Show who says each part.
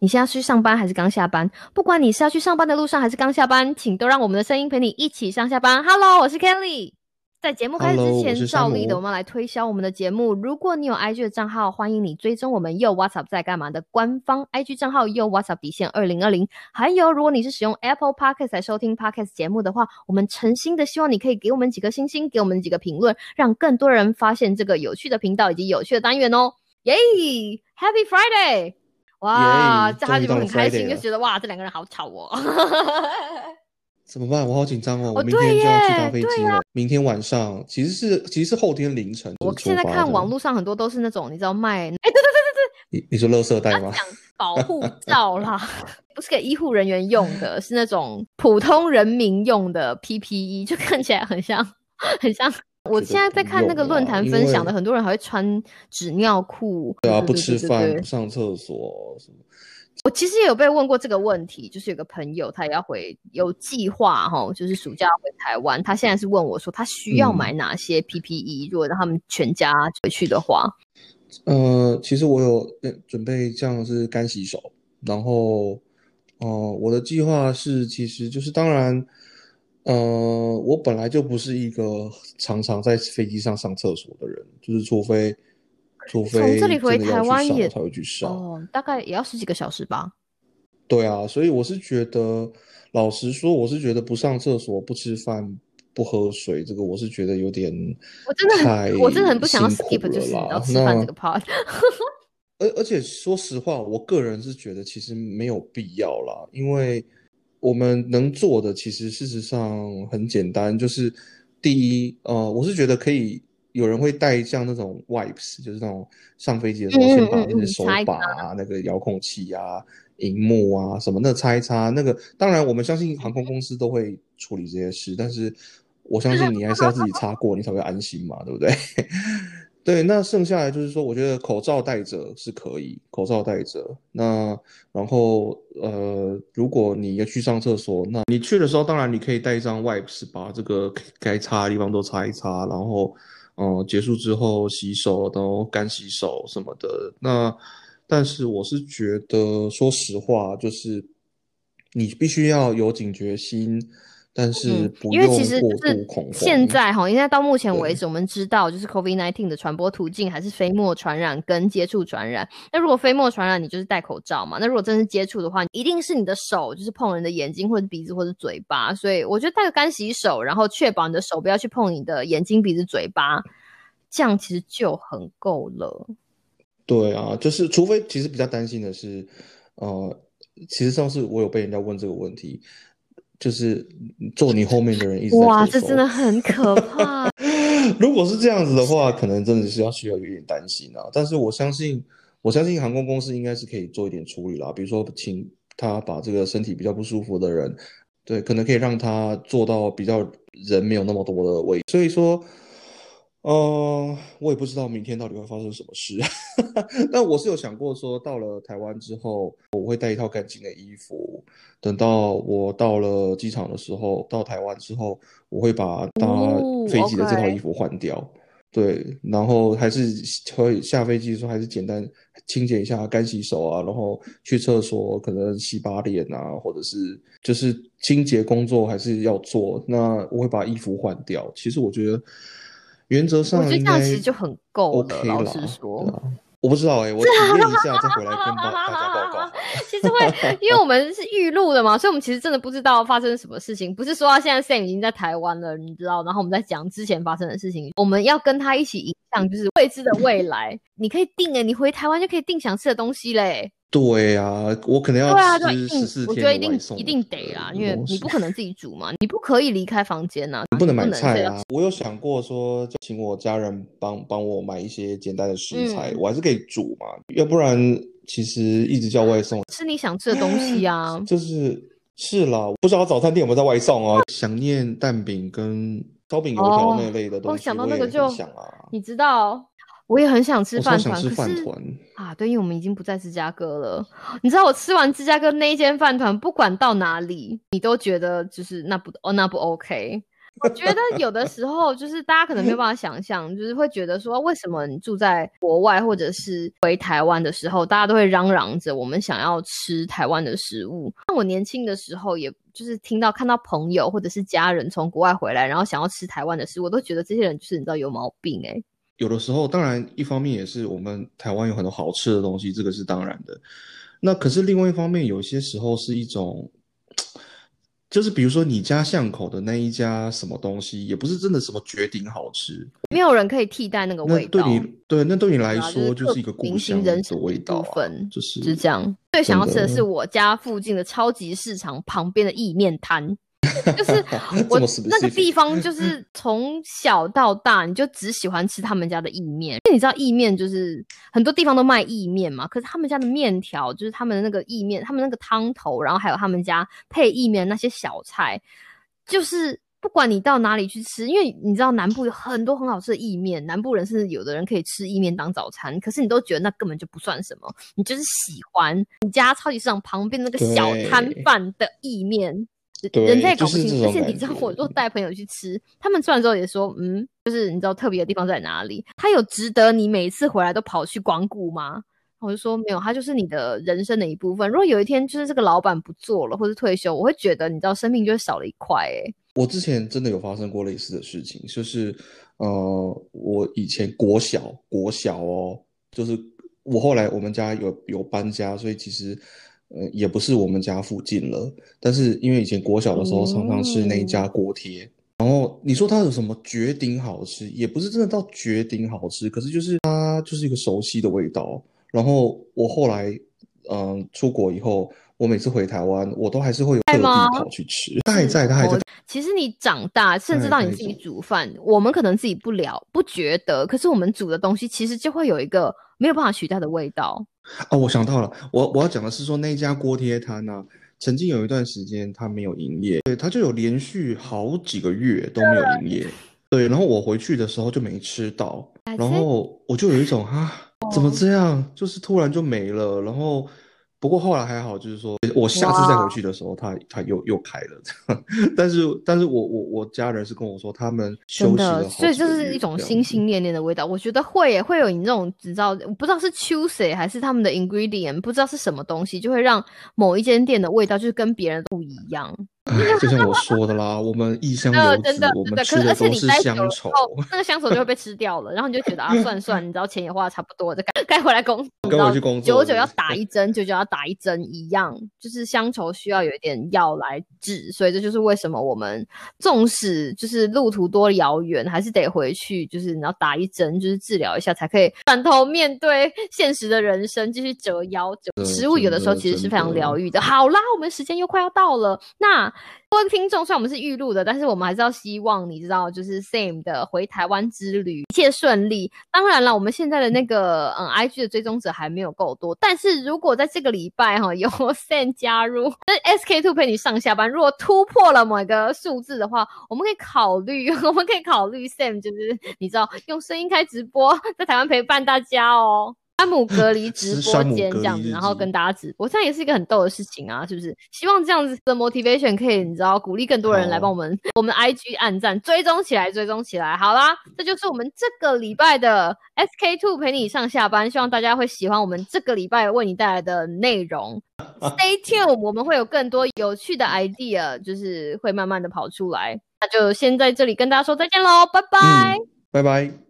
Speaker 1: 你现在去上班还是刚下班？不管你是要去上班的路上还是刚下班，请都让我们的声音陪你一起上下班。Hello，我是 Kelly。在节目开始之前，照例的我们要来推销我们的节目。如果你有 IG 的账号，欢迎你追踪我们又 WhatsApp 在干嘛的官方 IG 账号又 WhatsApp 底线二零二零。还有，如果你是使用 Apple Podcast 来收听 Podcast 节目的话，我们诚心的希望你可以给我们几个星星，给我们几个评论，让更多人发现这个有趣的频道以及有趣的单元哦。耶、h a p p y Friday！哇，
Speaker 2: 耶
Speaker 1: 这他就很开心，就觉得哇，这两个人好吵哦。
Speaker 2: 怎么办？我好紧张哦！
Speaker 1: 哦
Speaker 2: 我明天就要去
Speaker 1: 耶
Speaker 2: 搭飞机了。明天晚上其实是其实是后天凌晨
Speaker 1: 我现在看网络上很多都是那种你知道卖，哎，对对对
Speaker 2: 你你说垃圾袋吗？
Speaker 1: 讲保护罩啦，不是给医护人员用的，是那种普通人民用的 PPE，就看起来很像，很像。我现在在看那个
Speaker 2: 用
Speaker 1: 论坛分享的，很多人还会穿纸尿裤，
Speaker 2: 对啊，不吃饭，不上厕所什么。
Speaker 1: 我其实也有被问过这个问题，就是有个朋友他也要回，有计划哈，就是暑假要回台湾，他现在是问我说他需要
Speaker 2: 嗯
Speaker 1: 买哪些 PPE，、如果让他们全家回去的话，
Speaker 2: 呃，其实我有呃准备像是干洗手，然后，呃，我的计划是，其实就是当然，呃，我本来就不是一个常常在飞机上上厕所的人，就是除非，除
Speaker 1: 从
Speaker 2: 非
Speaker 1: 这里回台湾也
Speaker 2: 上我才会去上。
Speaker 1: 哦，大概也要十几个小时吧。
Speaker 2: 对啊，所以我是觉得，老实说，我是觉得不上厕所、不吃饭、不喝水，这个我是觉得有点
Speaker 1: 我真的
Speaker 2: 太
Speaker 1: 很，我真的很不想要 skip，就是你知
Speaker 2: 了啦
Speaker 1: 吃饭
Speaker 2: 那
Speaker 1: 这个 part。
Speaker 2: 而而且说实话，我个人是觉得其实没有必要啦，因为我们能做的其实事实上很简单，就是第一，呃，我是觉得可以有人会带像那种 wipes，就是那种上飞机的时候
Speaker 1: 嗯
Speaker 2: 先把那些手把啊、那个遥控器啊、荧幕啊什么那擦一擦，那个当然我们相信航空公司都会处理这些事，但是我相信你还是要自己擦过，你才会安心嘛，对不对？对，那剩下来就是说，我觉得口罩戴着是可以，口罩戴着。那然后呃，如果你要去上厕所，那你去的时候，当然你可以带一张 wipes，把这个该擦的地方都擦一擦，然后嗯、呃结束之后洗手，然后干洗手什么的。那但是我是觉得，说实话，就是你必须要有警觉心，但是
Speaker 1: 因为其
Speaker 2: 用过
Speaker 1: 实就是
Speaker 2: 度恐慌。
Speaker 1: 现在哈，应该到目前为止，我们知道就是 COVID-19 的传播途径还是飞沫传染跟接触传染。那如果飞沫传染，你就是戴口罩嘛。那如果真是接触的话，一定是你的手就是碰人的眼睛或者鼻子或者嘴巴。所以我觉得戴个干洗手，然后确保你的手不要去碰你的眼睛、鼻子、嘴巴，这样其实就很够了。
Speaker 2: 对啊，就是除非其实比较担心的是，呃，其实上次我有被人家问这个问题，就是坐你后面的人一直
Speaker 1: 哇，这真的。很可怕。
Speaker 2: 如果是这样子的话，可能真的是要需要有一点担心啊。但是我相信，我相信航空公司应该是可以做一点处理啦，比如说请他把这个身体比较不舒服的人，对，可能可以让他做到比较人没有那么多的位。所以说，呃，我也不知道明天到底会发生什么事，但我是有想过说，到了台湾之后，我会带一套干净的衣服。等到我到了机场的时候，到台湾之后，我会把搭
Speaker 1: 哦
Speaker 2: 飞机的这套衣服换掉。对，然后还是会下飞机的时候，还是简单清洁一下、干洗手啊，然后去厕所可能洗把脸啊，或者是就是清洁工作还是要做。那我会把衣服换掉。其实我觉得原则上应
Speaker 1: 觉得这样
Speaker 2: 该
Speaker 1: 其实就很够了。
Speaker 2: OK
Speaker 1: 老
Speaker 2: 啦，
Speaker 1: 实说，
Speaker 2: 啊，我不知道哎、我体验一下再回来跟大 大家报告。
Speaker 1: 其实会，因为我们是预录的嘛，所以我们其实真的不知道发生什么事情。不是说他现在 Sam 已经在台湾了，你知道，然后我们在讲之前发生的事情，我们要跟他一起影响，就是未知的未来。你可以定诶，你回台湾就可以定想吃的东西嘞。
Speaker 2: 对啊，我可能要
Speaker 1: 对啊，就
Speaker 2: 吃
Speaker 1: 一定我觉得一定一定得啦，因为你不可能自己煮嘛，你不可以离开房间呐、
Speaker 2: 你不能买菜啊。我有想过说，就请我家人帮帮我买一些简单的食材，
Speaker 1: 嗯
Speaker 2: 我还是可以煮嘛。要不然，其实一直叫外送，
Speaker 1: 吃你想吃的东西啊。
Speaker 2: 就是是啦。不知道早餐店有没有在外送啊？想念蛋饼跟烧饼、油条
Speaker 1: 哦
Speaker 2: 那类的东西，
Speaker 1: 我想到那个就
Speaker 2: 想啊。
Speaker 1: 你知道，我也很想吃饭团，
Speaker 2: 吃
Speaker 1: 可是
Speaker 2: 饭团。
Speaker 1: 啊，对，因为我们已经不在芝加哥了。你知道我吃完芝加哥那一间饭团，不管到哪里，你都觉得就是那不哦那不 OK。我觉得有的时候就是大家可能没有办法想象，就是会觉得说，为什么你住在国外或者是回台湾的时候，大家都会嚷嚷着我们想要吃台湾的食物。那我年轻的时候，也就是听到看到朋友或者是家人从国外回来，然后想要吃台湾的食物，我都觉得这些人就是你知道有毛病哎、
Speaker 2: 有的时候，当然一方面也是我们台湾有很多好吃的东西，这个是当然的。那可是另外一方面，有些时候是一种，就是比如说你家巷口的那一家什么东西，也不是真的什么绝顶好吃，
Speaker 1: 没有人可以替代那个味道。
Speaker 2: 对你对那对你来说就是一个
Speaker 1: 刻骨铭
Speaker 2: 故乡
Speaker 1: 心人
Speaker 2: 的味道啊就是
Speaker 1: 是这样。最想要吃的是我家附近的超级市场旁边的意面摊，就是我那个地方，就是从小到大你就只喜欢吃他们家的意面，因为你知道意面就是很多地方都卖意面嘛，可是他们家的面条就是他们的那个意面，他们那个汤头，然后还有他们家配意面那些小菜，就是。不管你到哪里去吃，因为你知道南部有很多很好吃的意面，南部人甚至有的人可以吃意面当早餐，可是你都觉得那根本就不算什么，你就是喜欢你家超级市场旁边那个小摊贩的意面，
Speaker 2: 对
Speaker 1: 人家也搞不清楚。而且你知道，我如果带朋友去吃，他们吃完之后也说，嗯，就是你知道特别的地方在哪里？它有值得你每一次回来都跑去光顾吗？我就说没有，它就是你的人生的一部分。如果有一天就是这个老板不做了或者退休，我会觉得你知道生命就会少了一块、欸。
Speaker 2: 我之前真的有发生过类似的事情，就是呃，我以前国小国小哦，就是我后来我们家有有搬家，所以其实呃也不是我们家附近了，但是因为以前国小的时候常常吃那一家锅贴，然后你说它有什么绝顶好吃，也不是真的到绝顶好吃，可是就是它就是一个熟悉的味道。然后我后来嗯、出国以后，我每次回台湾，我都还是会有特地
Speaker 1: 吗
Speaker 2: 跑去吃，它还在，他还在。
Speaker 1: 其实你长大，甚至到你自己煮饭，我们可能自己不了不觉得，可是我们煮的东西其实就会有一个没有办法取代的味道。
Speaker 2: 哦，我想到了，我我要讲的是说那一家锅贴摊呢、曾经有一段时间它没有营业，对，它就有连续好几个月都没有营业，对，然后我回去的时候就没吃到，然后我就有一种啊，怎么这样，就是突然就没了，然后。不过后来还好，就是说我下次再回去的时候，他他又又开了，但是但是我我我家人是跟我说，他们休息了
Speaker 1: 所以这
Speaker 2: 几个月
Speaker 1: 是一种心心念念的味道。我觉得会耶，会有你那种只知道我不知道是 choose 还是他们的 ingredient，不知道是什么东西，就会让某一间店的味道就是跟别人不一样。
Speaker 2: 哎，就像我说的啦，我们异乡
Speaker 1: 呃，
Speaker 2: 游子
Speaker 1: 真的，真的，可
Speaker 2: 我们吃
Speaker 1: 是而且
Speaker 2: 的都是
Speaker 1: 你待
Speaker 2: 乡愁。
Speaker 1: 那个乡愁就会被吃掉了，然后你就觉得啊，算了算了，你知道钱也花的差不多，就该该回来工，你知道
Speaker 2: 该回去工作
Speaker 1: 久久要打一针，久久要打一针一样，就是乡愁需要有一点药来治，所以这就是为什么我们纵使就是路途多遥远，还是得回去，就是你要打一针，就是治疗一下，才可以 转头面对现实的人生，继续折腰。食物有的时候其实是非常疗愈的。好啦，我们时间又快要到了，那 各位听众，虽然我们是预录的，但是我们还是要希望你知道，就是 Sam 的回台湾之旅一切顺利。当然了，我们现在的那个嗯 IG 的追踪者还没有够多，但是如果在这个礼拜哈有 Sam 加入，那 SK Two 陪你上下班，如果突破了某一个数字的话，我们可以考虑，我们可以考虑 Sam 就是你知道用声音开直播，在台湾陪伴大家哦。山姆隔离直播间这样子，然后跟大家直播，这样也是一个很逗的事情啊，是不是？希望这样子的 motivation 可以，你知道，鼓励更多人来
Speaker 2: 好
Speaker 1: 帮我们 我们 IG 按赞，追踪起来，追踪起来。好啦，这就是我们这个礼拜的 SK Two 陪你上下班，希望大家会喜欢我们这个礼拜为你带来的内容。Stay tuned，我们会有更多有趣的 idea，就是会慢慢的跑出来。那就先在这里跟大家说再见喽，拜拜。
Speaker 2: 嗯，拜拜。